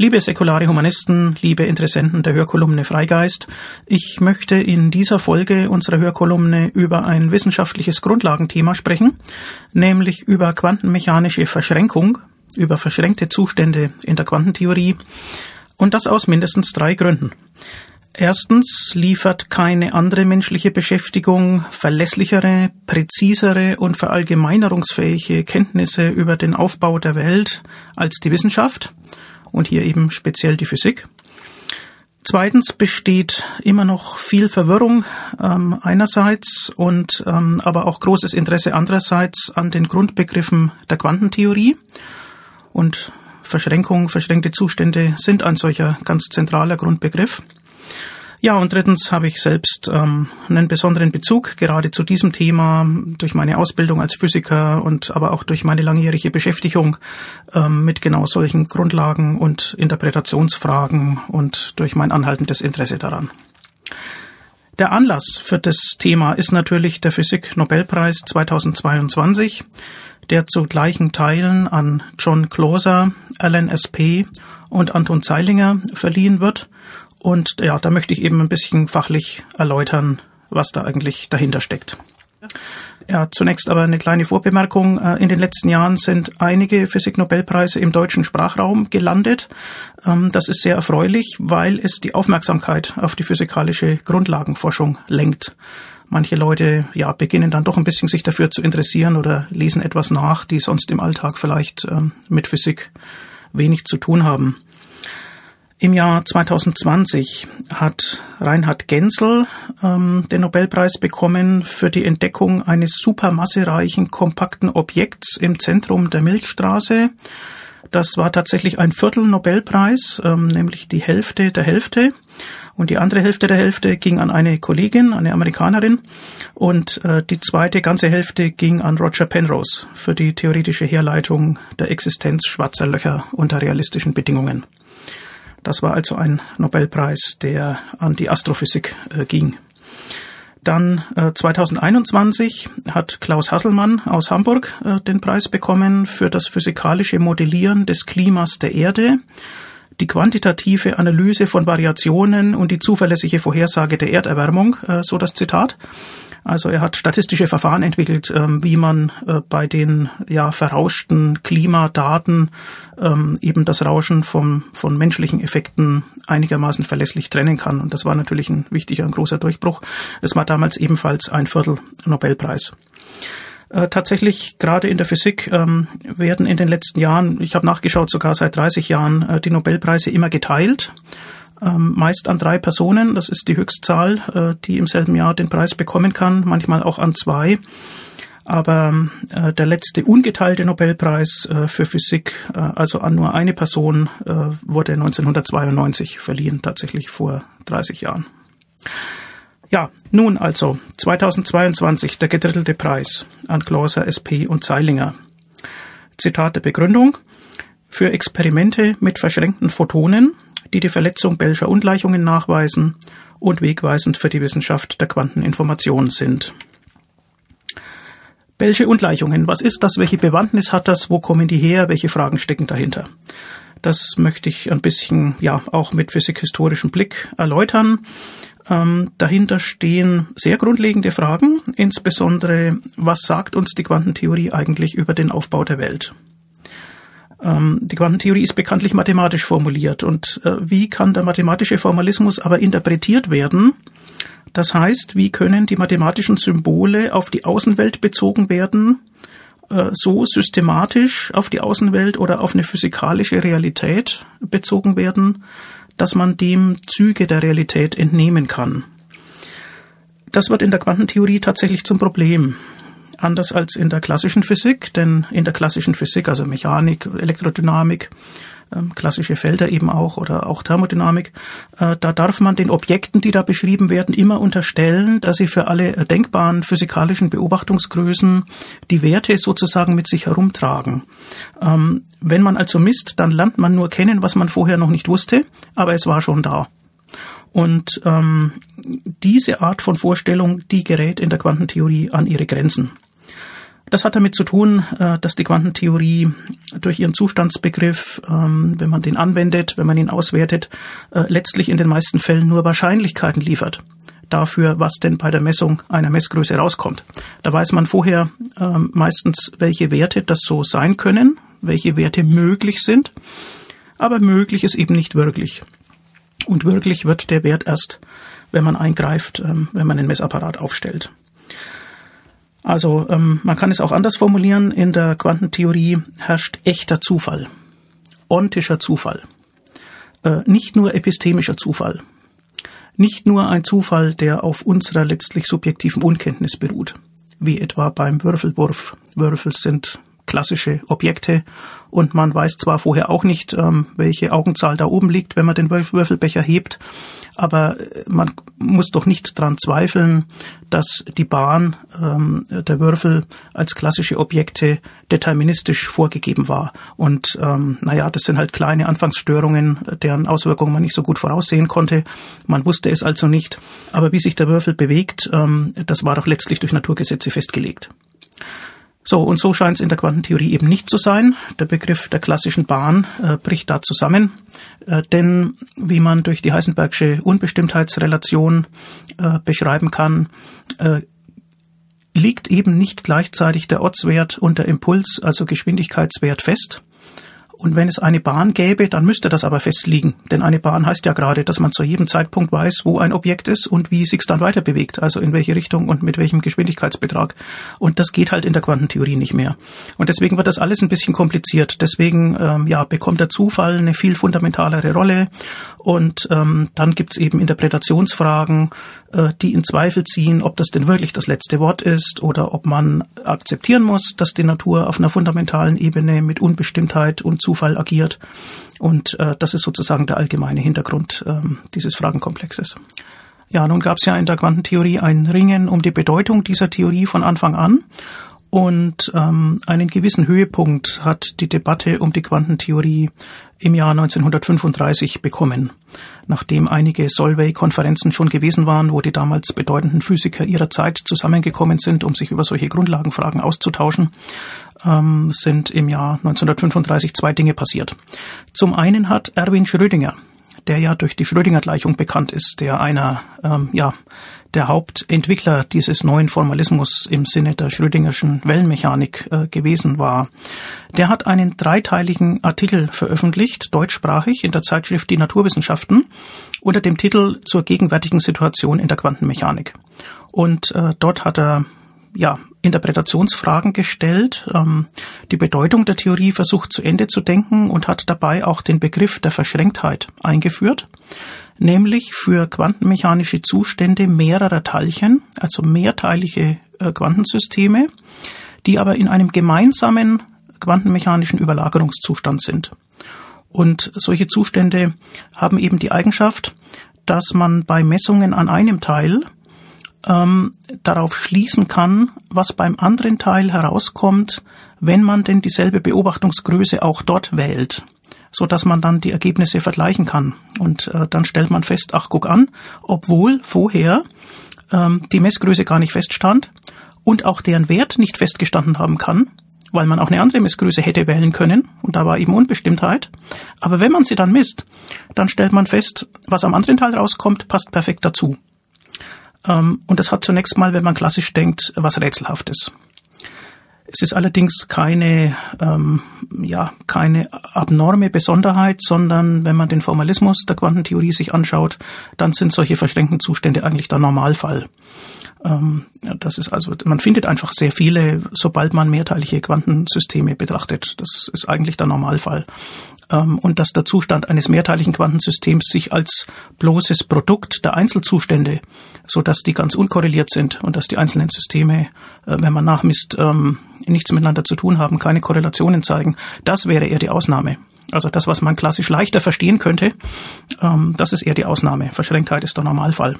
Liebe säkulare Humanisten, liebe Interessenten der Hörkolumne Freigeist, ich möchte in dieser Folge unserer Hörkolumne über ein wissenschaftliches Grundlagenthema sprechen, nämlich über quantenmechanische Verschränkung, über verschränkte Zustände in der Quantentheorie und das aus mindestens drei Gründen. Erstens liefert keine andere menschliche Beschäftigung verlässlichere, präzisere und verallgemeinerungsfähige Kenntnisse über den Aufbau der Welt als die Wissenschaft und hier eben speziell die Physik. Zweitens besteht immer noch viel Verwirrung ähm, einerseits und ähm, aber auch großes Interesse andererseits an den Grundbegriffen der Quantentheorie. Und Verschränkung, verschränkte Zustände sind ein solcher ganz zentraler Grundbegriff. Ja, und drittens habe ich selbst ähm, einen besonderen Bezug gerade zu diesem Thema durch meine Ausbildung als Physiker und aber auch durch meine langjährige Beschäftigung ähm, mit genau solchen Grundlagen und Interpretationsfragen und durch mein anhaltendes Interesse daran. Der Anlass für das Thema ist natürlich der Physik-Nobelpreis 2022, der zu gleichen Teilen an John Clauser, Alan S.P. und Anton Zeilinger verliehen wird und ja, da möchte ich eben ein bisschen fachlich erläutern, was da eigentlich dahinter steckt. Ja, zunächst aber eine kleine Vorbemerkung. Äh, in den letzten Jahren sind einige Physik-Nobelpreise im deutschen Sprachraum gelandet. Ähm, das ist sehr erfreulich, weil es die Aufmerksamkeit auf die physikalische Grundlagenforschung lenkt. Manche Leute ja beginnen dann doch ein bisschen sich dafür zu interessieren oder lesen etwas nach, die sonst im Alltag vielleicht ähm, mit Physik wenig zu tun haben. Im Jahr 2020 hat Reinhard Genzel ähm, den Nobelpreis bekommen für die Entdeckung eines supermassereichen kompakten Objekts im Zentrum der Milchstraße. Das war tatsächlich ein Viertel Nobelpreis, ähm, nämlich die Hälfte der Hälfte. Und die andere Hälfte der Hälfte ging an eine Kollegin, eine Amerikanerin. Und äh, die zweite ganze Hälfte ging an Roger Penrose für die theoretische Herleitung der Existenz schwarzer Löcher unter realistischen Bedingungen. Das war also ein Nobelpreis, der an die Astrophysik äh, ging. Dann äh, 2021 hat Klaus Hasselmann aus Hamburg äh, den Preis bekommen für das physikalische Modellieren des Klimas der Erde, die quantitative Analyse von Variationen und die zuverlässige Vorhersage der Erderwärmung, äh, so das Zitat. Also er hat statistische Verfahren entwickelt, ähm, wie man äh, bei den ja verrauschten Klimadaten ähm, eben das Rauschen von, von menschlichen Effekten einigermaßen verlässlich trennen kann. Und das war natürlich ein wichtiger und großer Durchbruch. Es war damals ebenfalls ein Viertel Nobelpreis. Äh, tatsächlich gerade in der Physik ähm, werden in den letzten Jahren, ich habe nachgeschaut, sogar seit 30 Jahren, äh, die Nobelpreise immer geteilt meist an drei Personen. Das ist die Höchstzahl, äh, die im selben Jahr den Preis bekommen kann, manchmal auch an zwei. Aber äh, der letzte ungeteilte Nobelpreis äh, für Physik, also an nur eine Person, wurde 1992 verliehen, tatsächlich vor 30 Jahren. Ja, nun also 2022 der gedrittelte Preis an Glauser, SP und Zeilinger. Zitat der Begründung. Für Experimente mit verschränkten Photonen die die Verletzung Bellscher Ungleichungen nachweisen und wegweisend für die Wissenschaft der Quanteninformation sind. Bellsche Ungleichungen, was ist das, welche Bewandtnis hat das, wo kommen die her, welche Fragen stecken dahinter? Das möchte ich ein bisschen, ja, auch mit physikhistorischem Blick erläutern. Ähm, dahinter stehen sehr grundlegende Fragen, insbesondere, was sagt uns die Quantentheorie eigentlich über den Aufbau der Welt? Ähm, die Quantentheorie ist bekanntlich mathematisch formuliert. Und äh, wie kann der mathematische Formalismus aber interpretiert werden? Das heißt, wie können die mathematischen Symbole auf die Außenwelt bezogen werden, äh, so systematisch auf die Außenwelt oder auf eine physikalische Realität bezogen werden, dass man dem Züge der Realität entnehmen kann. Das wird in der Quantentheorie tatsächlich zum Problem anders als in der klassischen Physik, denn in der klassischen Physik, also Mechanik, Elektrodynamik, ähm, klassische Felder eben auch oder auch Thermodynamik, äh, da darf man den Objekten, die da beschrieben werden, immer unterstellen, dass sie für alle denkbaren physikalischen Beobachtungsgrößen die Werte sozusagen mit sich herumtragen. Ähm, wenn man also misst, dann lernt man nur kennen, was man vorher noch nicht wusste, aber es war schon da. Und ähm, diese Art von Vorstellung, die gerät in der Quantentheorie an ihre Grenzen. Das hat damit zu tun, äh, dass die Quantentheorie durch ihren Zustandsbegriff, ähm, wenn man den anwendet, wenn man ihn auswertet, äh, letztlich in den meisten Fällen nur Wahrscheinlichkeiten liefert dafür, was denn bei der Messung einer Messgröße rauskommt. Da weiß man vorher ähm, meistens, welche Werte das so sein können, welche Werte möglich sind, aber möglich ist eben nicht wirklich. Und wirklich wird der Wert erst, wenn man eingreift, ähm, wenn man den Messapparat aufstellt. Also ähm, man kann es auch anders formulieren. In der Quantentheorie herrscht echter Zufall, ontischer Zufall, äh, nicht nur epistemischer Zufall, nicht nur ein Zufall, der auf unserer letztlich subjektiven Unkenntnis beruht, wie etwa beim Würfelwurf. Würfel sind klassische Objekte und man weiß zwar vorher auch nicht, ähm, welche Augenzahl da oben liegt, wenn man den Würfelbecher hebt, aber äh, man muss doch nicht daran zweifeln, dass die Bahn ähm, der Würfel als klassische Objekte deterministisch vorgegeben war. Und ähm, naja, das sind halt kleine Anfangsstörungen, deren Auswirkungen man nicht so gut voraussehen konnte. Man wusste es also nicht. Aber wie sich der Würfel bewegt, ähm, das war doch letztlich durch Naturgesetze festgelegt. So, und so scheint es in der Quantentheorie eben nicht zu sein. Der Begriff der klassischen Bahn äh, bricht da zusammen, äh, denn wie man durch die Heisenbergsche Unbestimmtheitsrelation äh, beschreiben kann, äh, liegt eben nicht gleichzeitig der Ortswert und der Impuls, also Geschwindigkeitswert fest, und wenn es eine Bahn gäbe, dann müsste das aber festliegen. Denn eine Bahn heißt ja gerade, dass man zu jedem Zeitpunkt weiß, wo ein Objekt ist und wie es sich dann weiter bewegt, also in welche Richtung und mit welchem Geschwindigkeitsbetrag. Und das geht halt in der Quantentheorie nicht mehr. Und deswegen wird das alles ein bisschen kompliziert. Deswegen ähm, ja, bekommt der Zufall eine viel fundamentalere Rolle. Und ähm, dann gibt's eben Interpretationsfragen, die in Zweifel ziehen, ob das denn wirklich das letzte Wort ist oder ob man akzeptieren muss, dass die Natur auf einer fundamentalen Ebene mit Unbestimmtheit und Zufall agiert. Und äh, das ist sozusagen der allgemeine Hintergrund äh, dieses Fragenkomplexes. Ja, nun gab es ja in der Quantentheorie ein Ringen um die Bedeutung dieser Theorie von Anfang an. Und ähm, einen gewissen Höhepunkt hat die Debatte um die Quantentheorie im Jahr 1935 bekommen, nachdem einige Solvay-Konferenzen schon gewesen waren, wo die damals bedeutenden Physiker ihrer Zeit zusammengekommen sind, um sich über solche Grundlagenfragen auszutauschen, ähm, sind im Jahr 1935 zwei Dinge passiert. Zum einen hat Erwin Schrödinger, der ja durch die Schrödinger-Gleichung bekannt ist, der einer ähm, ja der Hauptentwickler dieses neuen Formalismus im Sinne der Schrödingerschen Wellenmechanik äh, gewesen war. Der hat einen dreiteiligen Artikel veröffentlicht, deutschsprachig, in der Zeitschrift Die Naturwissenschaften, unter dem Titel Zur gegenwärtigen Situation in der Quantenmechanik. Und äh, dort hat er ja, Interpretationsfragen gestellt, ähm, die Bedeutung der Theorie versucht zu Ende zu denken und hat dabei auch den Begriff der Verschränktheit eingeführt nämlich für quantenmechanische Zustände mehrerer Teilchen, also mehrteilige äh, Quantensysteme, die aber in einem gemeinsamen quantenmechanischen Überlagerungszustand sind. Und solche Zustände haben eben die Eigenschaft, dass man bei Messungen an einem Teil ähm, darauf schließen kann, was beim anderen Teil herauskommt, wenn man denn dieselbe Beobachtungsgröße auch dort wählt so dass man dann die Ergebnisse vergleichen kann. Und äh, dann stellt man fest, ach guck an, obwohl vorher ähm, die Messgröße gar nicht feststand und auch deren Wert nicht festgestanden haben kann, weil man auch eine andere Messgröße hätte wählen können und da war eben Unbestimmtheit. Aber wenn man sie dann misst, dann stellt man fest, was am anderen Teil rauskommt, passt perfekt dazu. Ähm, und das hat zunächst mal, wenn man klassisch denkt, was Rätselhaftes. Es ist allerdings keine, ähm, ja, keine abnorme Besonderheit, sondern wenn man den Formalismus der Quantentheorie sich anschaut, dann sind solche verschränkten Zustände eigentlich der Normalfall. Ähm, das ist also, man findet einfach sehr viele, sobald man mehrteilige Quantensysteme betrachtet. Das ist eigentlich der Normalfall. Ähm, und dass der Zustand eines mehrteiligen Quantensystems sich als bloßes Produkt der Einzelzustände, so dass die ganz unkorreliert sind und dass die einzelnen Systeme, äh, wenn man nachmisst, ähm, nichts miteinander zu tun haben, keine Korrelationen zeigen, das wäre eher die Ausnahme. Also das, was man klassisch leichter verstehen könnte, das ist eher die Ausnahme. Verschränktheit ist der Normalfall.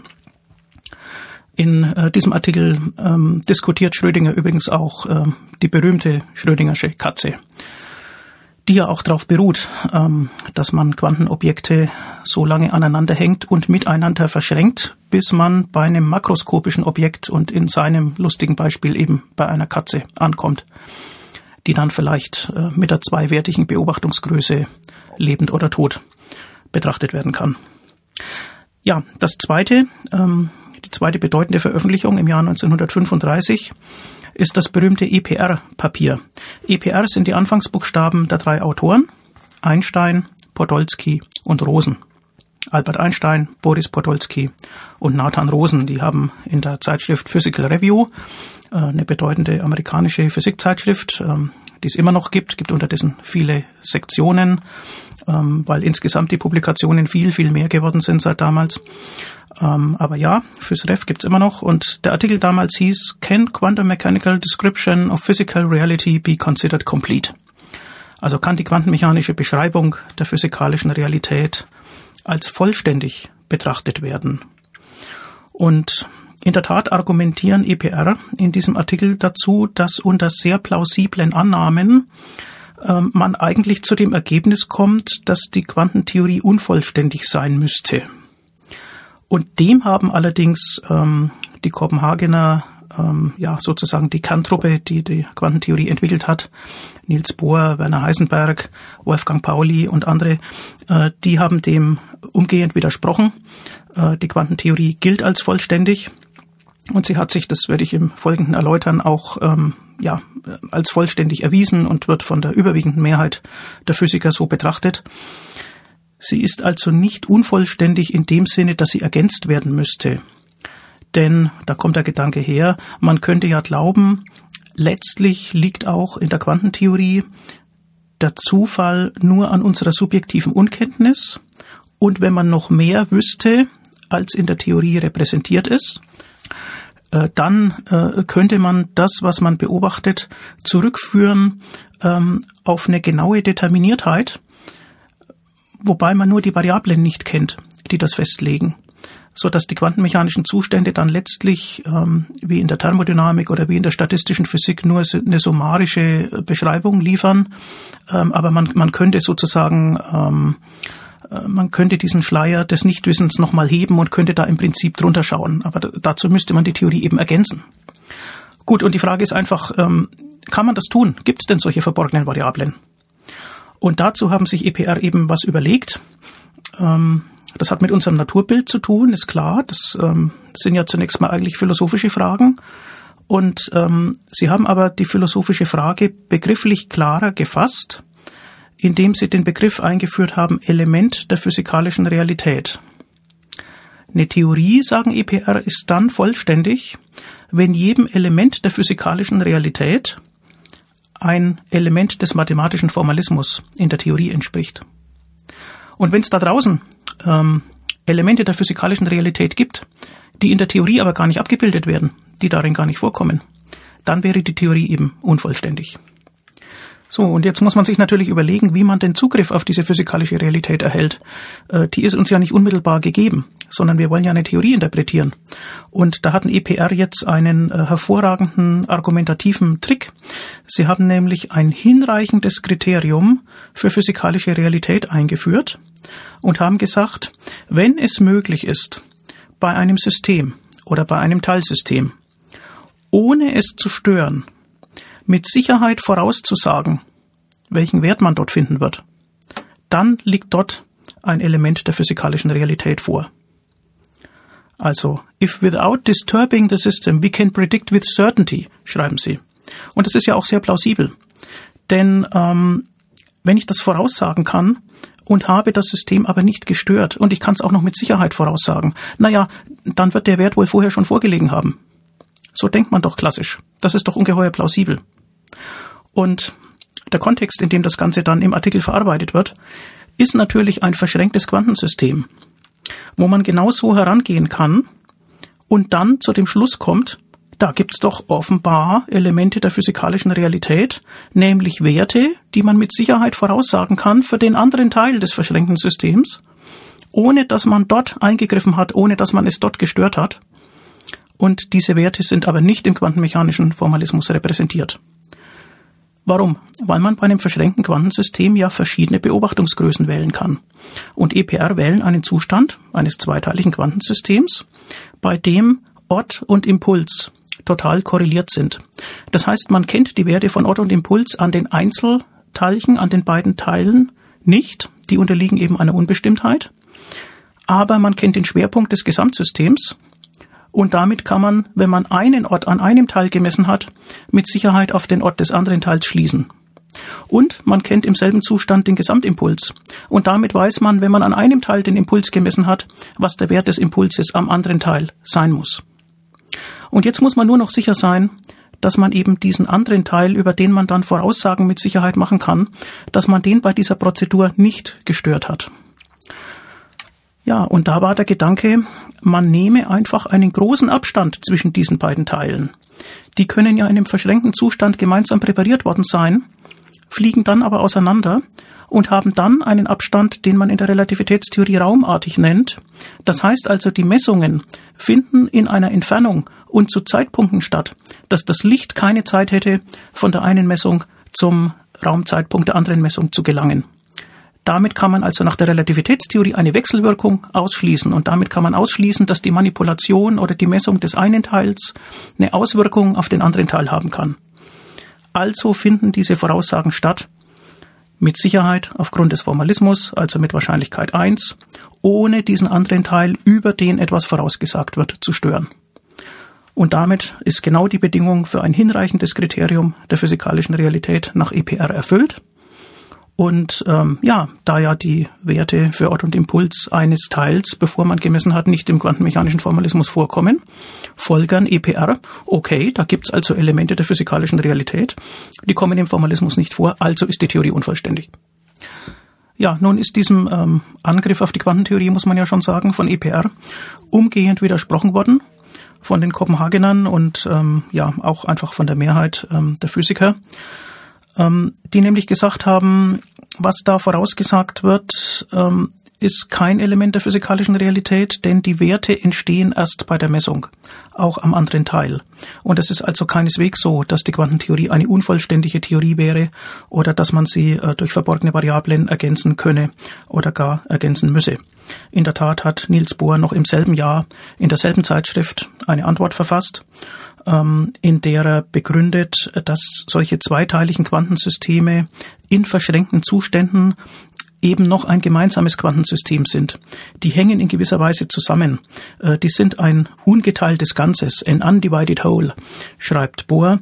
In äh, diesem Artikel ähm, diskutiert Schrödinger übrigens auch äh, die berühmte Schrödingersche Katze. die ja auch darauf beruht, ähm, dass man Quantenobjekte so lange aneinander hängt und miteinander verschränkt, bis man bei einem makroskopischen Objekt und in seinem lustigen Beispiel eben bei einer Katze ankommt, die dann vielleicht äh, mit der zweiwertigen Beobachtungsgröße lebend oder tot betrachtet werden kann. Ja, das zweite, ähm, die zweite bedeutende Veröffentlichung im Jahr 1935 ist das berühmte EPR-Papier. EPR sind die Anfangsbuchstaben der drei Autoren, Einstein, Podolsky und Rosen. Albert Einstein, Boris Podolsky und Nathan Rosen, die haben in der Zeitschrift Physical Review, äh, eine bedeutende amerikanische Physikzeitschrift, ähm, die es immer noch gibt, gibt unterdessen viele Sektionen, ähm, weil insgesamt die Publikationen viel, viel mehr geworden sind seit damals. Ähm, aber ja, fürs Ref gibt's immer noch. Und der Artikel damals hieß, Can Quantum Mechanical Description of Physical Reality be considered complete? Also kann die quantenmechanische Beschreibung der physikalischen Realität als vollständig betrachtet werden. Und in der Tat argumentieren EPR in diesem Artikel dazu, dass unter sehr plausiblen Annahmen äh, man eigentlich zu dem Ergebnis kommt, dass die Quantentheorie unvollständig sein müsste. Und dem haben allerdings ähm, die Kopenhagener, ähm, ja sozusagen die Kerntruppe, die die Quantentheorie entwickelt hat, Niels Bohr, Werner Heisenberg, Wolfgang Pauli und andere, äh, die haben dem umgehend widersprochen. Äh, die Quantentheorie gilt als vollständig und sie hat sich, das werde ich im Folgenden erläutern, auch ähm, ja, als vollständig erwiesen und wird von der überwiegenden Mehrheit der Physiker so betrachtet. Sie ist also nicht unvollständig in dem Sinne, dass sie ergänzt werden müsste. Denn, da kommt der Gedanke her, man könnte ja glauben, letztlich liegt auch in der Quantentheorie der Zufall nur an unserer subjektiven Unkenntnis. Und wenn man noch mehr wüsste, als in der Theorie repräsentiert ist, äh, dann äh, könnte man das, was man beobachtet, zurückführen ähm, auf eine genaue Determiniertheit, wobei man nur die Variablen nicht kennt, die das festlegen, so dass die quantenmechanischen Zustände dann letztlich ähm, wie in der Thermodynamik oder wie in der statistischen Physik nur eine summarische Beschreibung liefern, ähm, aber man, man könnte sozusagen ähm, äh, man könnte diesen Schleier des Nichtwissens nochmal heben und könnte da im Prinzip drunter schauen. Aber dazu müsste man die Theorie eben ergänzen. Gut, und die Frage ist einfach, ähm, kann man das tun? Gibt es denn solche verborgenen Variablen? Und dazu haben sich EPR eben was überlegt. Ähm, das hat mit unserem Naturbild zu tun, ist klar. Das ähm, sind ja zunächst mal eigentlich philosophische Fragen. Und ähm, sie haben aber die philosophische Frage begrifflich klarer gefasst, indem sie den Begriff eingeführt haben, Element der physikalischen Realität. Eine Theorie, sagen EPR, ist dann vollständig, wenn jedem Element der physikalischen Realität ein Element des mathematischen Formalismus in der Theorie entspricht. Und wenn es da draußen ähm, Elemente der physikalischen Realität gibt, die in der Theorie aber gar nicht abgebildet werden, die darin gar nicht vorkommen, dann wäre die Theorie eben unvollständig. So, und jetzt muss man sich natürlich überlegen, wie man den Zugriff auf diese physikalische Realität erhält. Äh, die ist uns ja nicht unmittelbar gegeben, sondern wir wollen ja eine Theorie interpretieren. Und da hatten EPR jetzt einen äh, hervorragenden argumentativen Trick. Sie haben nämlich ein hinreichendes Kriterium für physikalische Realität eingeführt und haben gesagt, wenn es möglich ist, bei einem System oder bei einem Teilsystem, ohne es zu stören, mit Sicherheit vorauszusagen, welchen Wert man dort finden wird, dann liegt dort ein Element der physikalischen Realität vor. Also, if without disturbing the system we can predict with certainty, schreiben sie. Und das ist ja auch sehr plausibel. Denn ähm, wenn ich das voraussagen kann und habe das System aber nicht gestört und ich kann es auch noch mit Sicherheit voraussagen, naja, dann wird der Wert wohl vorher schon vorgelegen haben. So denkt man doch klassisch. Das ist doch ungeheuer plausibel. Und der Kontext, in dem das Ganze dann im Artikel verarbeitet wird, ist natürlich ein verschränktes Quantensystem, wo man genau so herangehen kann und dann zu dem Schluss kommt, da gibt's doch offenbar Elemente der physikalischen Realität, nämlich Werte, die man mit Sicherheit voraussagen kann für den anderen Teil des verschränkten Systems, ohne dass man dort eingegriffen hat, ohne dass man es dort gestört hat. Und diese Werte sind aber nicht im quantenmechanischen Formalismus repräsentiert. Warum? Weil man bei einem verschränkten Quantensystem ja verschiedene Beobachtungsgrößen wählen kann. Und EPR wählen einen Zustand eines zweiteiligen Quantensystems, bei dem Ort und Impuls total korreliert sind. Das heißt, man kennt die Werte von Ort und Impuls an den Einzelteilchen, an den beiden Teilen nicht. Die unterliegen eben einer Unbestimmtheit. Aber man kennt den Schwerpunkt des Gesamtsystems. Und damit kann man, wenn man einen Ort an einem Teil gemessen hat, mit Sicherheit auf den Ort des anderen Teils schließen. Und man kennt im selben Zustand den Gesamtimpuls. Und damit weiß man, wenn man an einem Teil den Impuls gemessen hat, was der Wert des Impulses am anderen Teil sein muss. Und jetzt muss man nur noch sicher sein, dass man eben diesen anderen Teil, über den man dann Voraussagen mit Sicherheit machen kann, dass man den bei dieser Prozedur nicht gestört hat. Ja, und da war der Gedanke, man nehme einfach einen großen Abstand zwischen diesen beiden Teilen. Die können ja in einem verschränkten Zustand gemeinsam präpariert worden sein, fliegen dann aber auseinander und haben dann einen Abstand, den man in der Relativitätstheorie raumartig nennt. Das heißt also, die Messungen finden in einer Entfernung und zu Zeitpunkten statt, dass das Licht keine Zeit hätte, von der einen Messung zum Raumzeitpunkt der anderen Messung zu gelangen. Damit kann man also nach der Relativitätstheorie eine Wechselwirkung ausschließen und damit kann man ausschließen, dass die Manipulation oder die Messung des einen Teils eine Auswirkung auf den anderen Teil haben kann. Also finden diese Voraussagen statt, mit Sicherheit aufgrund des Formalismus, also mit Wahrscheinlichkeit 1, ohne diesen anderen Teil, über den etwas vorausgesagt wird, zu stören. Und damit ist genau die Bedingung für ein hinreichendes Kriterium der physikalischen Realität nach EPR erfüllt. Und ähm, ja, da ja die Werte für Ort und Impuls eines Teils, bevor man gemessen hat, nicht im quantenmechanischen Formalismus vorkommen, folgern EPR, okay, da gibt's also Elemente der physikalischen Realität, die kommen im Formalismus nicht vor, also ist die Theorie unvollständig. Ja, nun ist diesem ähm, Angriff auf die Quantentheorie, muss man ja schon sagen, von EPR umgehend widersprochen worden von den Kopenhagenern und ähm, ja auch einfach von der Mehrheit ähm, der Physiker die nämlich gesagt haben, was da vorausgesagt wird, ähm, ist kein Element der physikalischen Realität, denn die Werte entstehen erst bei der Messung, auch am anderen Teil. Und es ist also keineswegs so, dass die Quantentheorie eine unvollständige Theorie wäre oder dass man sie äh, durch verborgene Variablen ergänzen könne oder gar ergänzen müsse. In der Tat hat Niels Bohr noch im selben Jahr in derselben Zeitschrift eine Antwort verfasst ähm, in der er begründet, dass solche zweiteiligen Quantensysteme in verschränkten Zuständen eben noch ein gemeinsames Quantensystem sind. Die hängen in gewisser Weise zusammen. Äh, die sind ein ungeteiltes Ganzes, an undivided whole, schreibt Bohr.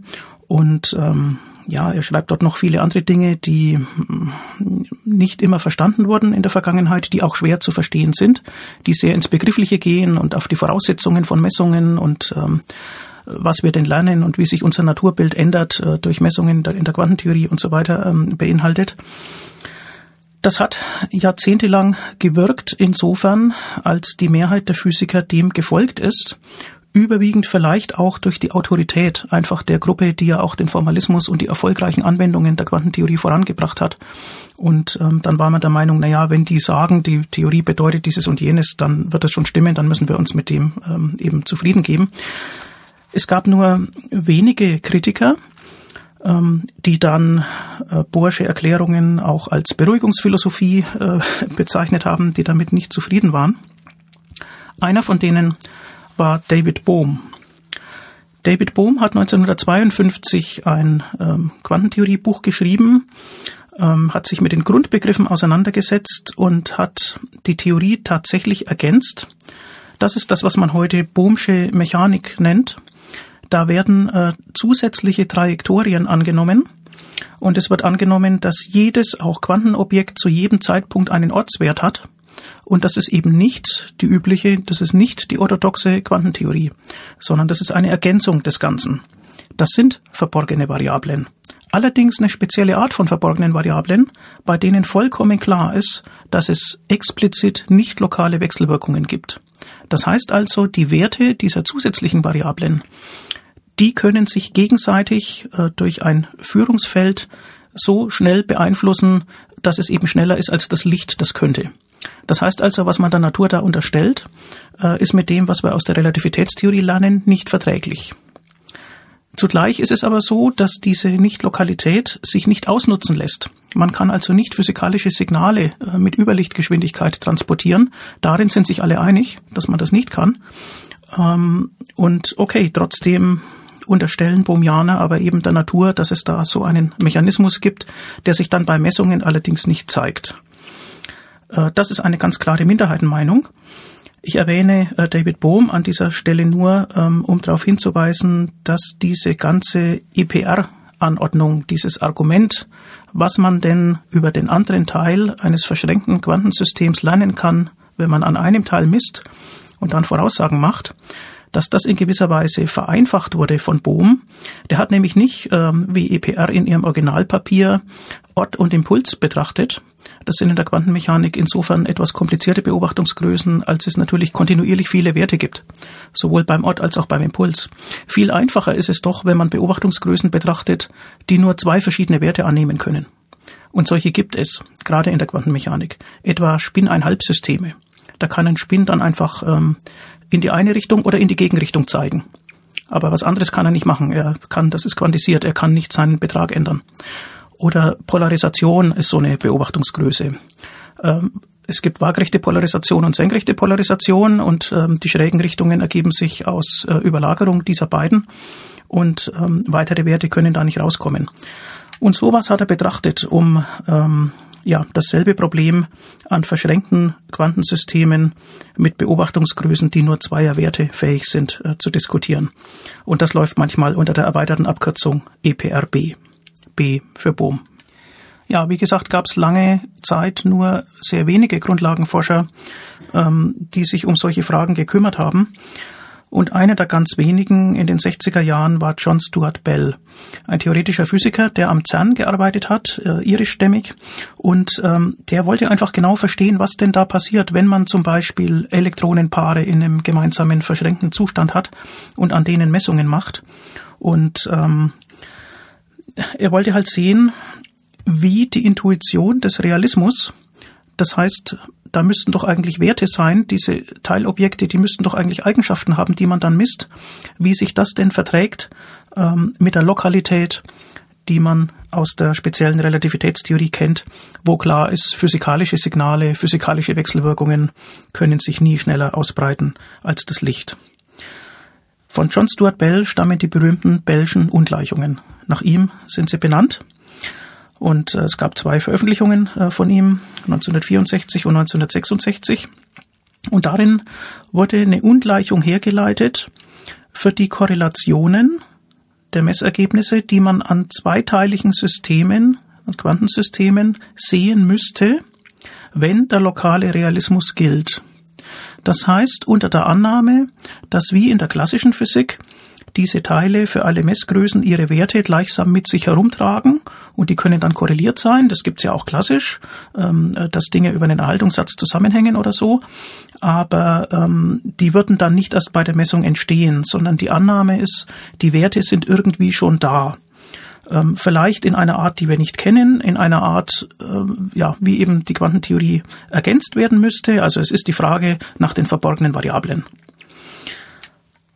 Und ähm, ja, er schreibt dort noch viele andere Dinge, die mm, nicht immer verstanden wurden in der Vergangenheit, die auch schwer zu verstehen sind, die sehr ins Begriffliche gehen und auf die Voraussetzungen von Messungen und ähm, was wir denn lernen und wie sich unser Naturbild ändert äh, durch Messungen in der Quantentheorie und so weiter ähm, beinhaltet. Das hat jahrzehntelang gewirkt, insofern, als die Mehrheit der Physiker dem gefolgt ist überwiegend vielleicht auch durch die Autorität einfach der Gruppe, die ja auch den Formalismus und die erfolgreichen Anwendungen der Quantentheorie vorangebracht hat. Und ähm, dann war man der Meinung, na ja, wenn die sagen, die Theorie bedeutet dieses und jenes, dann wird das schon stimmen, dann müssen wir uns mit dem ähm, eben zufrieden geben. Es gab nur wenige Kritiker, ähm, die dann äh, Bohrsche Erklärungen auch als Beruhigungsphilosophie äh, bezeichnet haben, die damit nicht zufrieden waren. Einer von denen war David Bohm. David Bohm hat 1952 ein ähm, Quantentheoriebuch geschrieben, ähm, hat sich mit den Grundbegriffen auseinandergesetzt und hat die Theorie tatsächlich ergänzt. Das ist das, was man heute Bohmsche Mechanik nennt. Da werden äh, zusätzliche Trajektorien angenommen. Und es wird angenommen, dass jedes, auch Quantenobjekt, zu jedem Zeitpunkt einen Ortswert hat. Und das ist eben nicht die übliche, das ist nicht die orthodoxe Quantentheorie, sondern das ist eine Ergänzung des Ganzen. Das sind verborgene Variablen. Allerdings eine spezielle Art von verborgenen Variablen, bei denen vollkommen klar ist, dass es explizit nicht lokale Wechselwirkungen gibt. Das heißt also, die Werte dieser zusätzlichen Variablen die können sich gegenseitig äh, durch ein Führungsfeld so schnell beeinflussen, dass es eben schneller ist, als das Licht das könnte. Das heißt also, was man der Natur da unterstellt, äh, ist mit dem, was wir aus der Relativitätstheorie lernen, nicht verträglich. Zugleich ist es aber so, dass diese Nichtlokalität sich nicht ausnutzen lässt. Man kann also nicht physikalische Signale äh, mit Überlichtgeschwindigkeit transportieren. Darin sind sich alle einig, dass man das nicht kann. Ähm, und okay, trotzdem unterstellen Bohmianer aber eben der Natur, dass es da so einen Mechanismus gibt, der sich dann bei Messungen allerdings nicht zeigt. Äh, das ist eine ganz klare Minderheitenmeinung. Ich erwähne äh, David Bohm an dieser Stelle nur, ähm, um darauf hinzuweisen, dass diese ganze EPR-Anordnung, dieses Argument, was man denn über den anderen Teil eines verschränkten Quantensystems lernen kann, wenn man an einem Teil misst und dann Voraussagen macht, dass das in gewisser Weise vereinfacht wurde von Bohm. Der hat nämlich nicht, ähm, wie EPR in ihrem Originalpapier, Ort und Impuls betrachtet. Das sind in der Quantenmechanik insofern etwas komplizierte Beobachtungsgrößen, als es natürlich kontinuierlich viele Werte gibt, sowohl beim Ort als auch beim Impuls. Viel einfacher ist es doch, wenn man Beobachtungsgrößen betrachtet, die nur zwei verschiedene Werte annehmen können. Und solche gibt es, gerade in der Quantenmechanik, etwa Spin-Einhalbsysteme. Da kann ein Spin dann einfach ähm, in die eine Richtung oder in die Gegenrichtung zeigen. Aber was anderes kann er nicht machen. Er kann, das ist quantisiert, er kann nicht seinen Betrag ändern. Oder Polarisation ist so eine Beobachtungsgröße. Ähm, es gibt waagrechte Polarisation und senkrechte Polarisation und ähm, die schrägen Richtungen ergeben sich aus äh, Überlagerung dieser beiden und ähm, weitere Werte können da nicht rauskommen. Und sowas hat er betrachtet, um ähm, ja, dasselbe Problem an verschränkten Quantensystemen mit Beobachtungsgrößen, die nur zweier Werte fähig sind, äh, zu diskutieren. Und das läuft manchmal unter der erweiterten Abkürzung EPRB. B für Bohm. Ja, wie gesagt, gab es lange Zeit nur sehr wenige Grundlagenforscher, ähm, die sich um solche Fragen gekümmert haben. Und einer der ganz wenigen in den 60er Jahren war John Stuart Bell, ein theoretischer Physiker, der am CERN gearbeitet hat, äh, irischstämmig. Und ähm, der wollte einfach genau verstehen, was denn da passiert, wenn man zum Beispiel Elektronenpaare in einem gemeinsamen verschränkten Zustand hat und an denen Messungen macht. Und ähm, er wollte halt sehen, wie die Intuition des Realismus, das heißt, da müssten doch eigentlich Werte sein, diese Teilobjekte, die müssten doch eigentlich Eigenschaften haben, die man dann misst, wie sich das denn verträgt ähm, mit der Lokalität, die man aus der speziellen Relativitätstheorie kennt, wo klar ist, physikalische Signale, physikalische Wechselwirkungen können sich nie schneller ausbreiten als das Licht. Von John Stuart Bell stammen die berühmten Bellschen Ungleichungen. Nach ihm sind sie benannt. Und äh, es gab zwei Veröffentlichungen äh, von ihm, 1964 und 1966. Und darin wurde eine Ungleichung hergeleitet für die Korrelationen der Messergebnisse, die man an zweiteiligen Systemen, an Quantensystemen sehen müsste, wenn der lokale Realismus gilt. Das heißt, unter der Annahme, dass wie in der klassischen Physik diese Teile für alle Messgrößen ihre Werte gleichsam mit sich herumtragen und die können dann korreliert sein. Das gibt's ja auch klassisch, ähm, dass Dinge über einen Erhaltungssatz zusammenhängen oder so. Aber ähm, die würden dann nicht erst bei der Messung entstehen, sondern die Annahme ist, die Werte sind irgendwie schon da ähm, vielleicht in einer Art, die wir nicht kennen, in einer Art, ja, wie eben die Quantentheorie ergänzt werden müsste. Also es ist die Frage nach den verborgenen Variablen.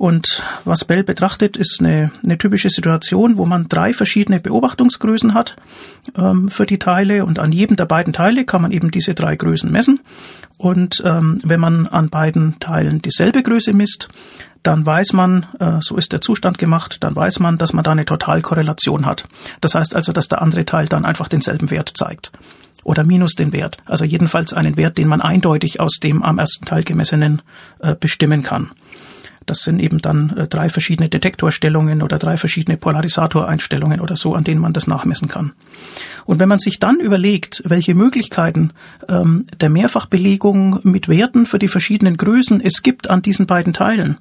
Und was Bell betrachtet, ist eine, eine typische Situation, wo man drei verschiedene Beobachtungsgrößen hat ähm, für die Teile und an jedem der beiden Teile kann man eben diese drei Größen messen. Und ähm, wenn man an beiden Teilen dieselbe Größe misst, dann weiß man, äh, so ist der Zustand gemacht, dann weiß man, dass man da eine Totalkorrelation hat. Das heißt also, dass der andere Teil dann einfach denselben Wert zeigt. Oder minus den Wert. Also jedenfalls einen Wert, den man eindeutig aus dem am ersten Teil gemessenen äh, bestimmen kann. Das sind eben dann äh, drei verschiedene Detektorstellungen oder drei verschiedene Polarisatoreinstellungen oder so, an denen man das nachmessen kann. Und wenn man sich dann überlegt, welche Möglichkeiten ähm, der Mehrfachbelegung mit Werten für die verschiedenen Größen es gibt an diesen beiden Teilen,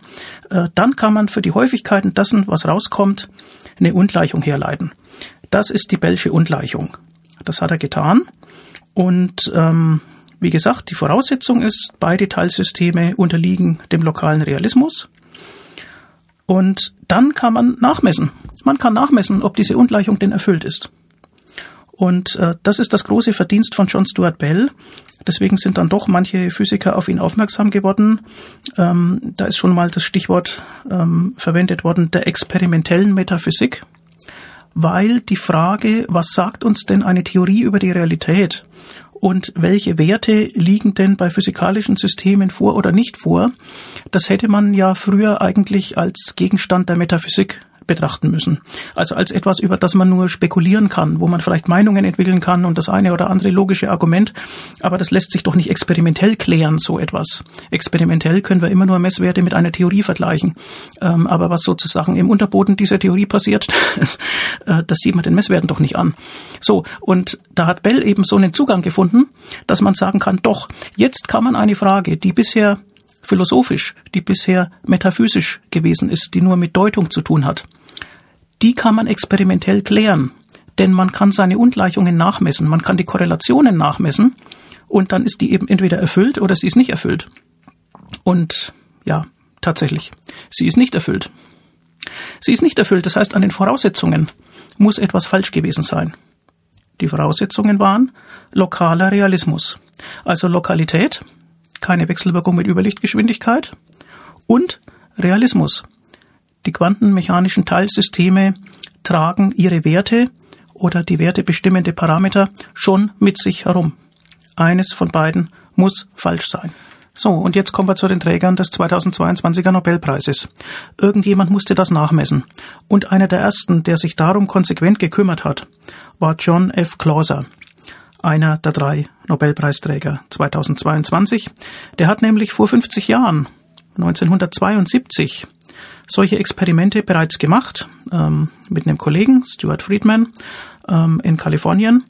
äh, dann kann man für die Häufigkeiten dessen, was rauskommt, eine Ungleichung herleiten. Das ist die Bellsche Ungleichung. Das hat er getan. Und ähm, wie gesagt, die Voraussetzung ist, beide Teilsysteme unterliegen dem lokalen Realismus. Und dann kann man nachmessen. Man kann nachmessen, ob diese Ungleichung denn erfüllt ist. Und äh, das ist das große Verdienst von John Stuart Bell. Deswegen sind dann doch manche Physiker auf ihn aufmerksam geworden. Ähm, da ist schon mal das Stichwort ähm, verwendet worden der experimentellen Metaphysik, weil die Frage, was sagt uns denn eine Theorie über die Realität und welche Werte liegen denn bei physikalischen Systemen vor oder nicht vor, das hätte man ja früher eigentlich als Gegenstand der Metaphysik betrachten müssen. Also als etwas, über das man nur spekulieren kann, wo man vielleicht Meinungen entwickeln kann und das eine oder andere logische Argument. Aber das lässt sich doch nicht experimentell klären, so etwas. Experimentell können wir immer nur Messwerte mit einer Theorie vergleichen. Ähm, aber was sozusagen im Unterboden dieser Theorie passiert, äh, das sieht man den Messwerten doch nicht an. So, und da hat Bell eben so einen Zugang gefunden, dass man sagen kann, doch, jetzt kann man eine Frage, die bisher philosophisch, die bisher metaphysisch gewesen ist, die nur mit Deutung zu tun hat, die kann man experimentell klären. Denn man kann seine Ungleichungen nachmessen, man kann die Korrelationen nachmessen und dann ist die eben entweder erfüllt oder sie ist nicht erfüllt. Und ja, tatsächlich, sie ist nicht erfüllt. Sie ist nicht erfüllt, das heißt, an den Voraussetzungen muss etwas falsch gewesen sein. Die Voraussetzungen waren lokaler Realismus, also Lokalität, keine Wechselwirkung mit Überlichtgeschwindigkeit und Realismus, die quantenmechanischen Teilsysteme tragen ihre Werte oder die wertebestimmende Parameter schon mit sich herum. Eines von beiden muss falsch sein. So, und jetzt kommen wir zu den Trägern des 2022er Nobelpreises. Irgendjemand musste das nachmessen. Und einer der ersten, der sich darum konsequent gekümmert hat, war John F. Clauser, einer der drei Nobelpreisträger 2022. Der hat nämlich vor 50 Jahren, 1972, solche Experimente bereits gemacht ähm, mit einem Kollegen, Stuart Friedman, ähm, in Kalifornien.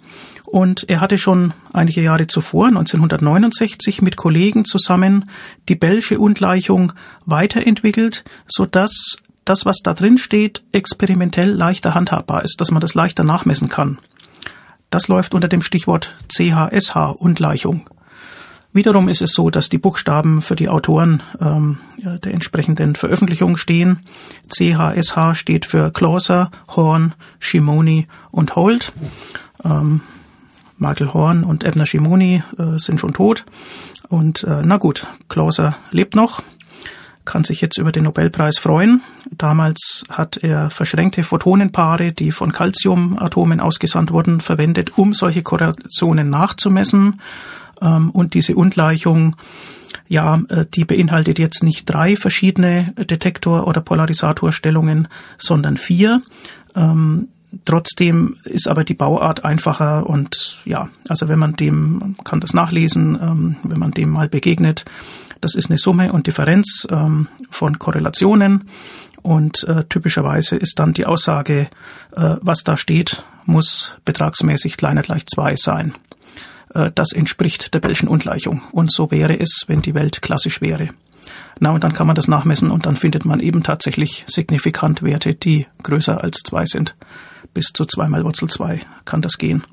Und er hatte schon einige Jahre zuvor, 1969, mit Kollegen zusammen die Bellsche Ungleichung weiterentwickelt, so dass das, was da drin steht, experimentell leichter handhabbar ist, dass man das leichter nachmessen kann. Das läuft unter dem Stichwort CHSH-Ungleichung. Wiederum ist es so, dass die Buchstaben für die Autoren ähm, der entsprechenden Veröffentlichung stehen. CHSH steht für Clauser, Horn, Shimoni und Holt. Ähm, Michael Horn und Ebner Shimoni äh, sind schon tot. Und äh, na gut, Clauser lebt noch, kann sich jetzt über den Nobelpreis freuen. Damals hat er verschränkte Photonenpaare, die von Calciumatomen ausgesandt wurden, verwendet, um solche Korrelationen nachzumessen. Ähm, und diese Ungleichung, ja, äh, die beinhaltet jetzt nicht drei verschiedene Detektor- oder Polarisatorstellungen, sondern vier. Ähm, trotzdem ist aber die Bauart einfacher und ja, also wenn man dem, man kann das nachlesen, ähm, wenn man dem mal begegnet, das ist eine Summe und Differenz von Korrelationen und äh, typischerweise ist dann die Aussage, äh, was da steht, muss betragsmäßig kleiner gleich zwei sein. Äh, das entspricht der Bellschen Ungleichung. Und so wäre es, wenn die Welt klassisch wäre. Na, und dann kann man das nachmessen und dann findet man eben tatsächlich signifikant Werte, die größer als zwei sind. Bis zu zweimal Wurzel zwei kann das gehen.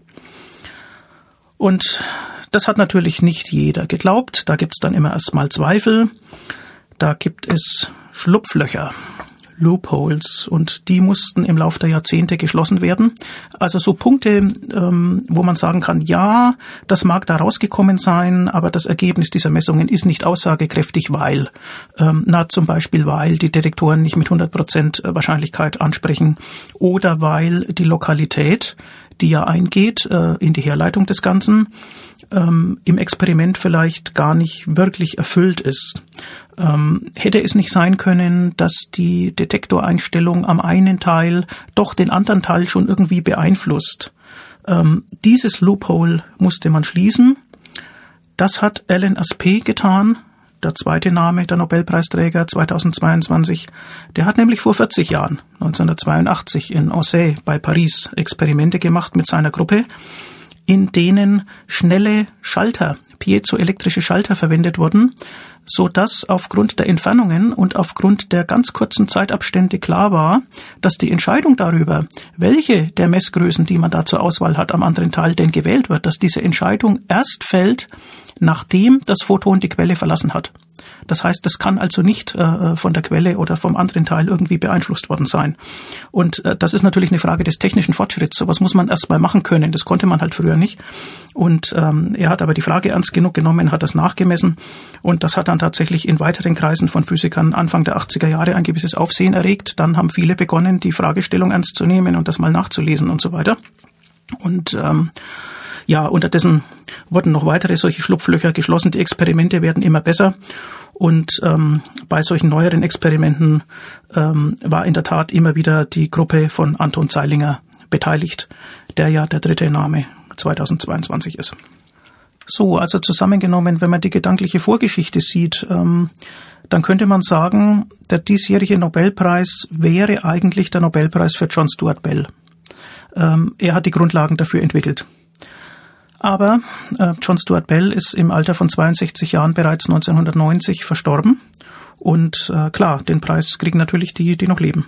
Und das hat natürlich nicht jeder geglaubt. Da gibt's dann immer erstmal Zweifel. Da gibt es Schlupflöcher. Loopholes und die mussten im Laufe der Jahrzehnte geschlossen werden. Also so Punkte, ähm, wo man sagen kann, ja, das mag da rausgekommen sein, aber das Ergebnis dieser Messungen ist nicht aussagekräftig, weil, ähm, na zum Beispiel, weil die Detektoren nicht mit 100 Prozent Wahrscheinlichkeit ansprechen oder weil die Lokalität, die ja eingeht äh, in die Herleitung des Ganzen, ähm, im Experiment vielleicht gar nicht wirklich erfüllt ist. Ähm, hätte es nicht sein können, dass die Detektoreinstellung am einen Teil doch den anderen Teil schon irgendwie beeinflusst? Ähm, dieses Loophole musste man schließen. Das hat Alan Aspect getan, der zweite Name der Nobelpreisträger 2022. Der hat nämlich vor 40 Jahren, 1982 in Orsay bei Paris, Experimente gemacht mit seiner Gruppe, in denen schnelle Schalter, piezoelektrische Schalter verwendet wurden, so dass aufgrund der Entfernungen und aufgrund der ganz kurzen Zeitabstände klar war, dass die Entscheidung darüber, welche der Messgrößen, die man da zur Auswahl hat, am anderen Teil denn gewählt wird, dass diese Entscheidung erst fällt, nachdem das Photon die Quelle verlassen hat. Das heißt, das kann also nicht äh, von der Quelle oder vom anderen Teil irgendwie beeinflusst worden sein. Und äh, das ist natürlich eine Frage des technischen Fortschritts. Sowas muss man erst mal machen können. Das konnte man halt früher nicht. Und ähm, er hat aber die Frage ernst genug genommen, hat das nachgemessen und das hat dann tatsächlich in weiteren Kreisen von Physikern Anfang der 80er Jahre ein gewisses Aufsehen erregt. Dann haben viele begonnen, die Fragestellung ernst zu nehmen und das mal nachzulesen und so weiter. Und ähm, ja, unterdessen wurden noch weitere solche Schlupflöcher geschlossen. Die Experimente werden immer besser. Und ähm, bei solchen neueren Experimenten ähm, war in der Tat immer wieder die Gruppe von Anton Zeilinger beteiligt, der ja der dritte Name 2022 ist. So, also zusammengenommen, wenn man die gedankliche Vorgeschichte sieht, ähm, dann könnte man sagen, der diesjährige Nobelpreis wäre eigentlich der Nobelpreis für John Stuart Bell. Ähm, er hat die Grundlagen dafür entwickelt. Aber äh, John Stuart Bell ist im Alter von 62 Jahren bereits 1990 verstorben. Und äh, klar, den Preis kriegen natürlich die, die noch leben.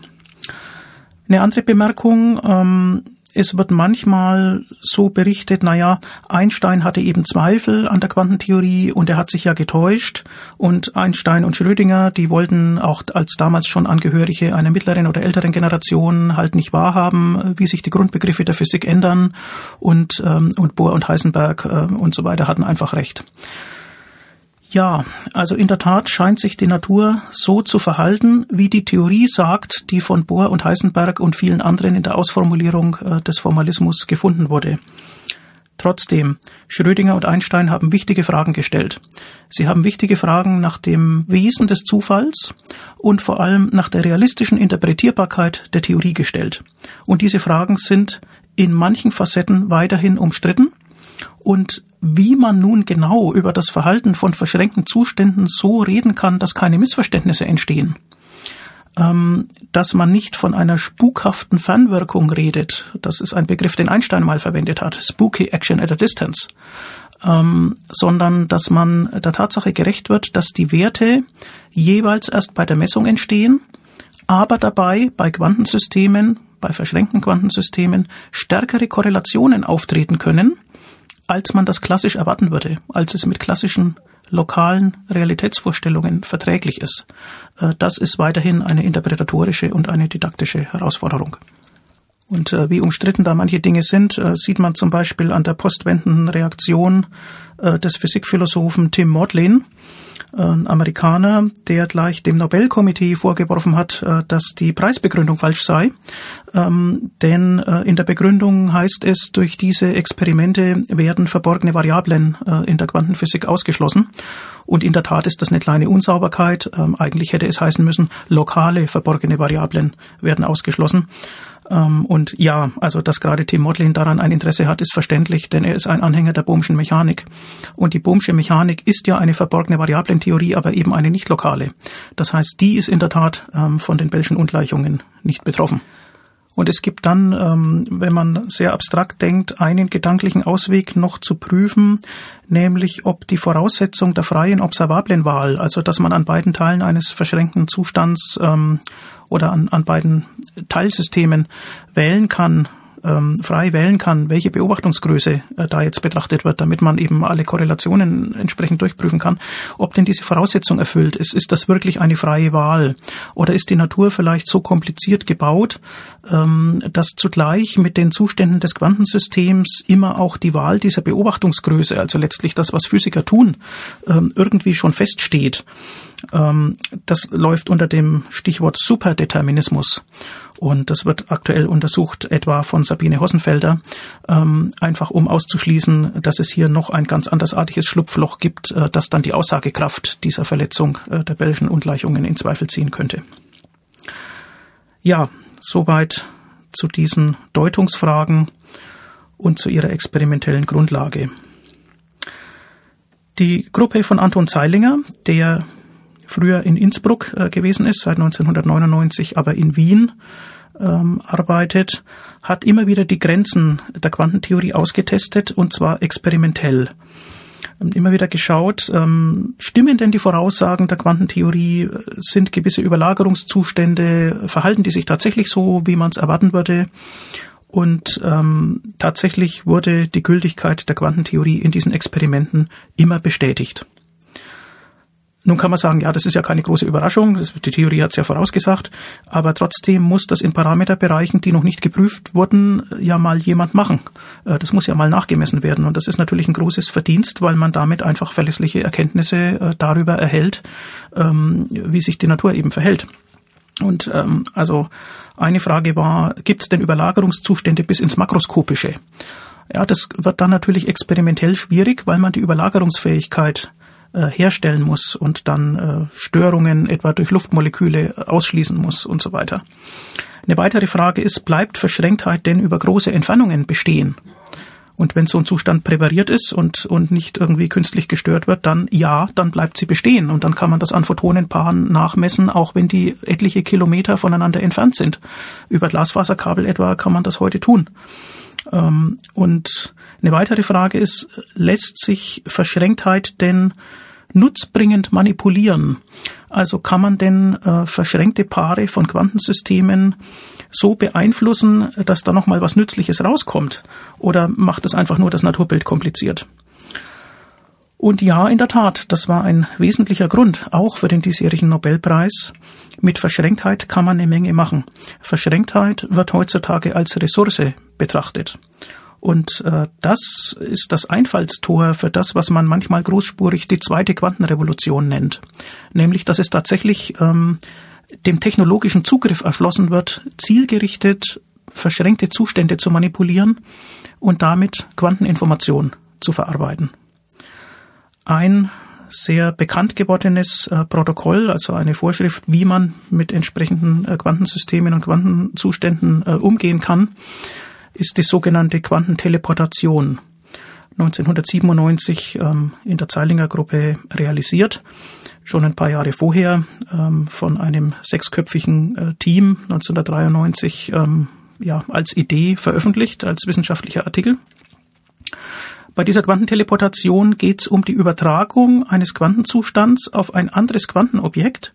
Eine andere Bemerkung, ähm, es wird manchmal so berichtet, naja, Einstein hatte eben Zweifel an der Quantentheorie und er hat sich ja getäuscht. Und Einstein und Schrödinger, die wollten auch als damals schon Angehörige einer mittleren oder älteren Generation halt nicht wahrhaben, wie sich die Grundbegriffe der Physik ändern. Und, ähm, und Bohr und Heisenberg äh, und so weiter hatten einfach recht. Ja, also in der Tat scheint sich die Natur so zu verhalten, wie die Theorie sagt, die von Bohr und Heisenberg und vielen anderen in der Ausformulierung äh, des Formalismus gefunden wurde. Trotzdem, Schrödinger und Einstein haben wichtige Fragen gestellt. Sie haben wichtige Fragen nach dem Wesen des Zufalls und vor allem nach der realistischen Interpretierbarkeit der Theorie gestellt. Und diese Fragen sind in manchen Facetten weiterhin umstritten und wie man nun genau über das Verhalten von verschränkten Zuständen so reden kann, dass keine Missverständnisse entstehen, ähm, dass man nicht von einer spukhaften Fernwirkung redet, das ist ein Begriff, den Einstein mal verwendet hat, spooky action at a distance, ähm, sondern dass man der Tatsache gerecht wird, dass die Werte jeweils erst bei der Messung entstehen, aber dabei bei Quantensystemen, bei verschränkten Quantensystemen stärkere Korrelationen auftreten können, als man das klassisch erwarten würde, als es mit klassischen lokalen Realitätsvorstellungen verträglich ist. Äh, das ist weiterhin eine interpretatorische und eine didaktische Herausforderung. Und äh, wie umstritten da manche Dinge sind, äh, sieht man zum Beispiel an der postwendenden Reaktion des Physikphilosophen Tim Maudlin, ein Amerikaner, der gleich dem Nobelkomitee vorgeworfen hat, äh, dass die Preisbegründung falsch sei. Ähm, denn äh, in der Begründung heißt es, durch diese Experimente werden verborgene Variablen äh, in der Quantenphysik ausgeschlossen. Und in der Tat ist das eine kleine Unsauberkeit. Ähm, eigentlich hätte es heißen müssen, lokale verborgene Variablen werden ausgeschlossen. Ähm, und ja, also dass gerade Tim Modlin daran ein Interesse hat, ist verständlich, denn er ist ein Anhänger der Bohmschen Mechanik. Und die Bohmsche Mechanik ist ja eine verborgene Variablentheorie, aber eben eine nicht lokale. Das heißt, die ist in der Tat ähm, von den Bellschen Ungleichungen nicht betroffen. Und es gibt dann, ähm, wenn man sehr abstrakt denkt, einen gedanklichen Ausweg noch zu prüfen, nämlich ob die Voraussetzung der freien observablen Wahl, also dass man an beiden Teilen eines verschränkten Zustands ähm, oder an, an beiden Teilsystemen wählen kann, ähm, frei wählen kann, welche Beobachtungsgröße äh, da jetzt betrachtet wird, damit man eben alle Korrelationen entsprechend durchprüfen kann, ob denn diese Voraussetzung erfüllt ist. Ist das wirklich eine freie Wahl? Oder ist die Natur vielleicht so kompliziert gebaut, ähm, dass zugleich mit den Zuständen des Quantensystems immer auch die Wahl dieser Beobachtungsgröße, also letztlich das, was Physiker tun, ähm, irgendwie schon feststeht? Ähm, das läuft unter dem Stichwort Superdeterminismus. Und das wird aktuell untersucht, etwa von Sabine Hossenfelder, ähm, einfach um auszuschließen, dass es hier noch ein ganz andersartiges Schlupfloch gibt, äh, das dann die Aussagekraft dieser Verletzung äh, der Bellschen Ungleichungen in Zweifel ziehen könnte. Ja, soweit zu diesen Deutungsfragen und zu ihrer experimentellen Grundlage. Die Gruppe von Anton Zeilinger, der früher in Innsbruck äh, gewesen ist, seit 1999 aber in Wien ähm, arbeitet, hat immer wieder die Grenzen der Quantentheorie ausgetestet und zwar experimentell. Und immer wieder geschaut, ähm, stimmen denn die Voraussagen der Quantentheorie, sind gewisse Überlagerungszustände, verhalten die sich tatsächlich so, wie man es erwarten würde? Und ähm, tatsächlich wurde die Gültigkeit der Quantentheorie in diesen Experimenten immer bestätigt. Nun kann man sagen, ja, das ist ja keine große Überraschung, die Theorie hat es ja vorausgesagt, aber trotzdem muss das in Parameterbereichen, die noch nicht geprüft wurden, ja mal jemand machen. Äh, das muss ja mal nachgemessen werden und das ist natürlich ein großes Verdienst, weil man damit einfach verlässliche Erkenntnisse äh, darüber erhält, ähm, wie sich die Natur eben verhält. Und ähm, also eine Frage war, gibt es denn Überlagerungszustände bis ins Makroskopische? Ja, das wird dann natürlich experimentell schwierig, weil man die Überlagerungsfähigkeit äh, herstellen muss und dann äh, Störungen etwa durch Luftmoleküle ausschließen muss und so weiter. Eine weitere Frage ist, bleibt Verschränktheit denn über große Entfernungen bestehen? Und wenn so ein Zustand präpariert ist und, und nicht irgendwie künstlich gestört wird, dann ja, dann bleibt sie bestehen. Und dann kann man das an Photonenpaaren nachmessen, auch wenn die etliche Kilometer voneinander entfernt sind. Über Glasfaserkabel etwa kann man das heute tun. Ähm, und eine weitere Frage ist, lässt sich Verschränktheit denn nutzbringend manipulieren? Also kann man denn äh, verschränkte Paare von Quantensystemen so beeinflussen, dass da nochmal was Nützliches rauskommt? Oder macht es einfach nur das Naturbild kompliziert? Und ja, in der Tat, das war ein wesentlicher Grund, auch für den diesjährigen Nobelpreis. Mit Verschränktheit kann man eine Menge machen. Verschränktheit wird heutzutage als Ressource betrachtet. Und äh, das ist das Einfallstor für das, was man manchmal großspurig die zweite Quantenrevolution nennt. Nämlich, dass es tatsächlich ähm, dem technologischen Zugriff erschlossen wird, zielgerichtet verschränkte Zustände zu manipulieren und damit Quanteninformation zu verarbeiten. Ein sehr bekannt gewordenes äh, Protokoll, also eine Vorschrift, wie man mit entsprechenden äh, Quantensystemen und Quantenzuständen äh, umgehen kann, ist die sogenannte Quantenteleportation. 1997 ähm, in der Zeilinger Gruppe realisiert, schon ein paar Jahre vorher ähm, von einem sechsköpfigen äh, Team 1993 ähm, ja, als Idee veröffentlicht, als wissenschaftlicher Artikel. Bei dieser Quantenteleportation geht es um die Übertragung eines Quantenzustands auf ein anderes Quantenobjekt,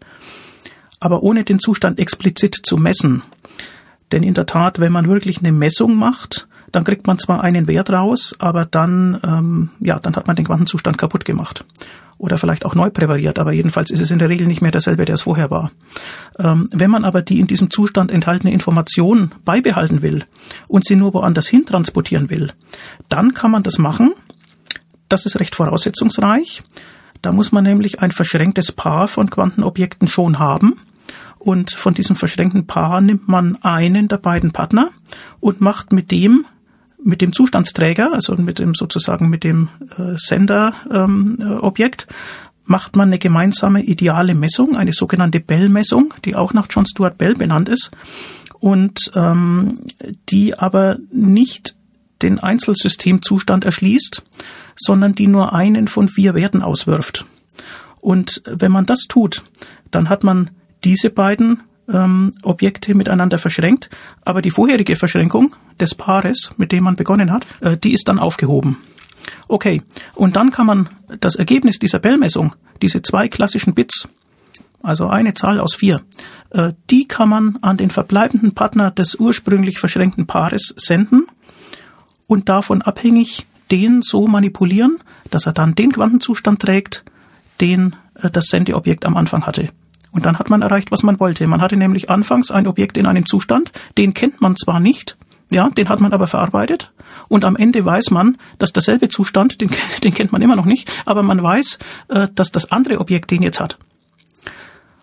aber ohne den Zustand explizit zu messen. Denn in der Tat, wenn man wirklich eine Messung macht, dann kriegt man zwar einen Wert raus, aber dann, ähm, ja, dann hat man den Quantenzustand kaputt gemacht. Oder vielleicht auch neu präpariert, aber jedenfalls ist es in der Regel nicht mehr derselbe, der es vorher war. Ähm, wenn man aber die in diesem Zustand enthaltene Information beibehalten will und sie nur woanders hin transportieren will, dann kann man das machen. Das ist recht voraussetzungsreich. Da muss man nämlich ein verschränktes Paar von Quantenobjekten schon haben und von diesem verschränkten Paar nimmt man einen der beiden Partner und macht mit dem mit dem Zustandsträger, also mit dem sozusagen mit dem äh, Senderobjekt, ähm, macht man eine gemeinsame ideale Messung, eine sogenannte Bell-Messung, die auch nach John Stuart Bell benannt ist und ähm, die aber nicht den Einzelsystemzustand erschließt, sondern die nur einen von vier Werten auswirft. Und wenn man das tut, dann hat man diese beiden ähm, Objekte miteinander verschränkt, aber die vorherige Verschränkung des Paares, mit dem man begonnen hat, äh, die ist dann aufgehoben. Okay, und dann kann man das Ergebnis dieser Bell-Messung, diese zwei klassischen Bits, also eine Zahl aus vier, äh, die kann man an den verbleibenden Partner des ursprünglich verschränkten Paares senden und davon abhängig den so manipulieren, dass er dann den Quantenzustand trägt, den äh, das Sendeobjekt am Anfang hatte. Und dann hat man erreicht, was man wollte. Man hatte nämlich anfangs ein Objekt in einem Zustand, den kennt man zwar nicht, ja, den hat man aber verarbeitet. Und am Ende weiß man, dass derselbe Zustand, den, den kennt man immer noch nicht, aber man weiß, äh, dass das andere Objekt den jetzt hat.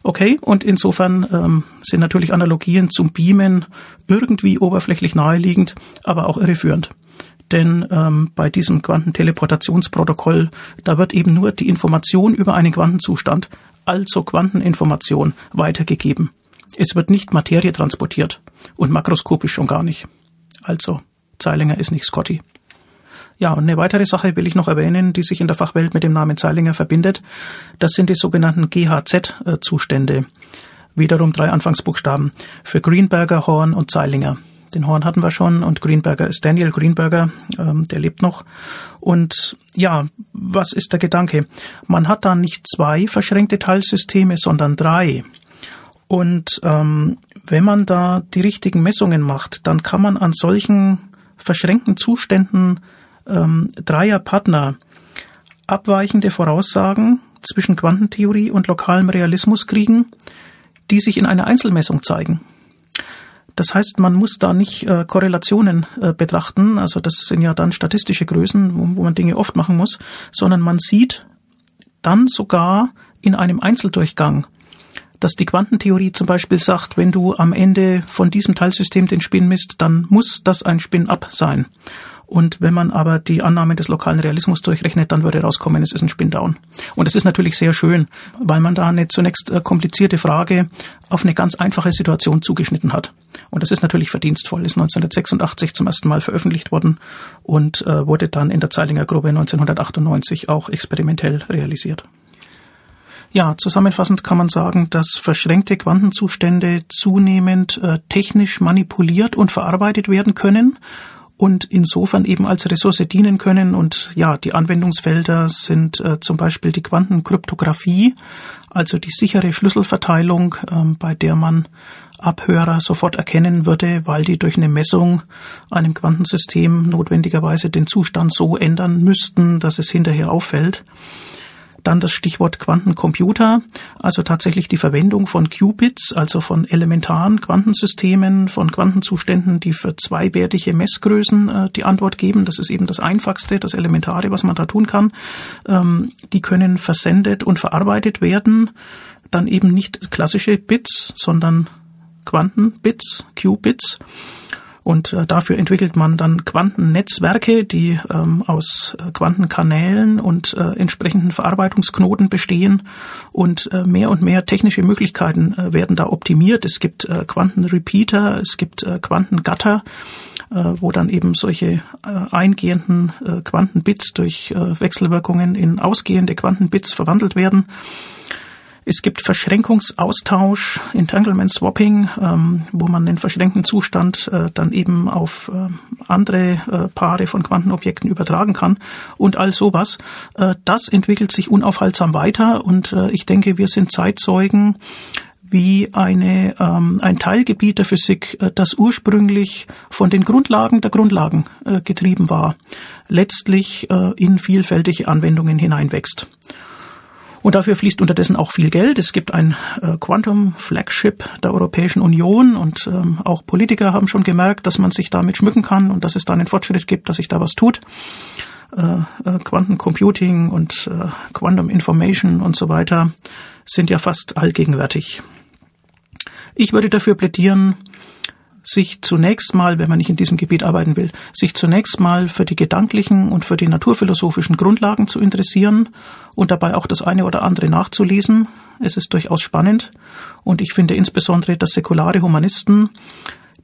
Okay, und insofern ähm, sind natürlich Analogien zum Beamen irgendwie oberflächlich naheliegend, aber auch irreführend. Denn ähm, bei diesem Quantenteleportationsprotokoll, da wird eben nur die Information über einen Quantenzustand also Quanteninformation, weitergegeben. Es wird nicht Materie transportiert und makroskopisch schon gar nicht. Also, Zeilinger ist nicht Scotty. Ja, und eine weitere Sache will ich noch erwähnen, die sich in der Fachwelt mit dem Namen Zeilinger verbindet. Das sind die sogenannten GHZ-Zustände. Wiederum drei Anfangsbuchstaben für Greenberger, Horn und Zeilinger. Den Horn hatten wir schon und Greenberger ist Daniel Greenberger, ähm, der lebt noch. Und ja, was ist der Gedanke? Man hat da nicht zwei verschränkte Teilsysteme, sondern drei. Und ähm, wenn man da die richtigen Messungen macht, dann kann man an solchen verschränkten Zuständen ähm, dreier Partner abweichende Voraussagen zwischen Quantentheorie und lokalem Realismus kriegen, die sich in einer Einzelmessung zeigen. Das heißt, man muss da nicht äh, Korrelationen äh, betrachten, also das sind ja dann statistische Größen, wo, wo man Dinge oft machen muss, sondern man sieht dann sogar in einem Einzeldurchgang, dass die Quantentheorie zum Beispiel sagt, wenn du am Ende von diesem Teilsystem den Spin misst, dann muss das ein Spin-up sein. Und wenn man aber die Annahmen des lokalen Realismus durchrechnet, dann würde rauskommen, es ist ein Spin-Down. Und das ist natürlich sehr schön, weil man da eine zunächst äh, komplizierte Frage auf eine ganz einfache Situation zugeschnitten hat. Und das ist natürlich verdienstvoll, ist 1986 zum ersten Mal veröffentlicht worden und äh, wurde dann in der Zeilinger Gruppe 1998 auch experimentell realisiert. Ja, zusammenfassend kann man sagen, dass verschränkte Quantenzustände zunehmend äh, technisch manipuliert und verarbeitet werden können und insofern eben als Ressource dienen können. Und ja, die Anwendungsfelder sind äh, zum Beispiel die Quantenkryptographie, also die sichere Schlüsselverteilung, äh, bei der man Abhörer sofort erkennen würde, weil die durch eine Messung einem Quantensystem notwendigerweise den Zustand so ändern müssten, dass es hinterher auffällt. Dann das Stichwort Quantencomputer, also tatsächlich die Verwendung von Qubits, also von elementaren Quantensystemen, von Quantenzuständen, die für zweiwertige Messgrößen äh, die Antwort geben. Das ist eben das Einfachste, das Elementare, was man da tun kann. Ähm, die können versendet und verarbeitet werden. Dann eben nicht klassische Bits, sondern Quantenbits, Qubits. Und äh, dafür entwickelt man dann Quantennetzwerke, die ähm, aus äh, Quantenkanälen und äh, entsprechenden Verarbeitungsknoten bestehen. Und äh, mehr und mehr technische Möglichkeiten äh, werden da optimiert. Es gibt äh, Quantenrepeater, es gibt Quantengatter, wo dann eben solche eingehenden Quantenbits durch Wechselwirkungen in ausgehende Quantenbits verwandelt werden. Es gibt Verschränkungsaustausch, Entanglement Swapping, ähm, wo man den verschränkten Zustand äh, dann eben auf äh, andere äh, Paare von Quantenobjekten übertragen kann und all sowas. Äh, das entwickelt sich unaufhaltsam weiter und äh, ich denke, wir sind Zeitzeugen wie eine, ähm, ein Teilgebiet der Physik, äh, das ursprünglich von den Grundlagen der Grundlagen getrieben war, letztlich in vielfältige Anwendungen hineinwächst. Und dafür fließt unterdessen auch viel Geld. Es gibt ein äh, Quantum Flagship der Europäischen Union und ähm, auch Politiker haben schon gemerkt, dass man sich damit schmücken kann und dass es da einen Fortschritt gibt, dass sich da was tut. Äh, äh, Quantum Computing und äh, Quantum Information und so weiter sind ja fast allgegenwärtig. Ich würde dafür plädieren, sich zunächst mal, wenn man nicht in diesem Gebiet arbeiten will, sich zunächst mal für die gedanklichen und für die naturphilosophischen Grundlagen zu interessieren und dabei auch das eine oder andere nachzulesen. Es ist durchaus spannend und ich finde insbesondere, dass säkulare Humanisten,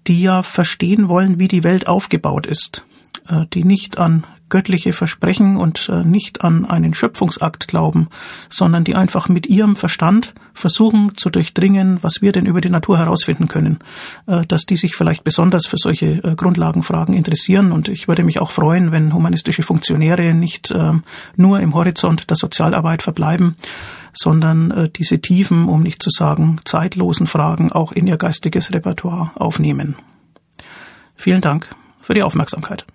die ja verstehen wollen, wie die Welt aufgebaut ist, äh, die nicht an göttliche Versprechen und äh, nicht an einen Schöpfungsakt glauben, sondern die einfach mit ihrem Verstand versuchen zu durchdringen, was wir denn über die Natur herausfinden können, äh, dass die sich vielleicht besonders für solche äh, Grundlagenfragen interessieren. Und ich würde mich auch freuen, wenn humanistische Funktionäre nicht ähm, nur im Horizont der Sozialarbeit verbleiben, sondern diese tiefen, um nicht zu sagen zeitlosen Fragen auch in ihr geistiges Repertoire aufnehmen. Vielen Dank für die Aufmerksamkeit.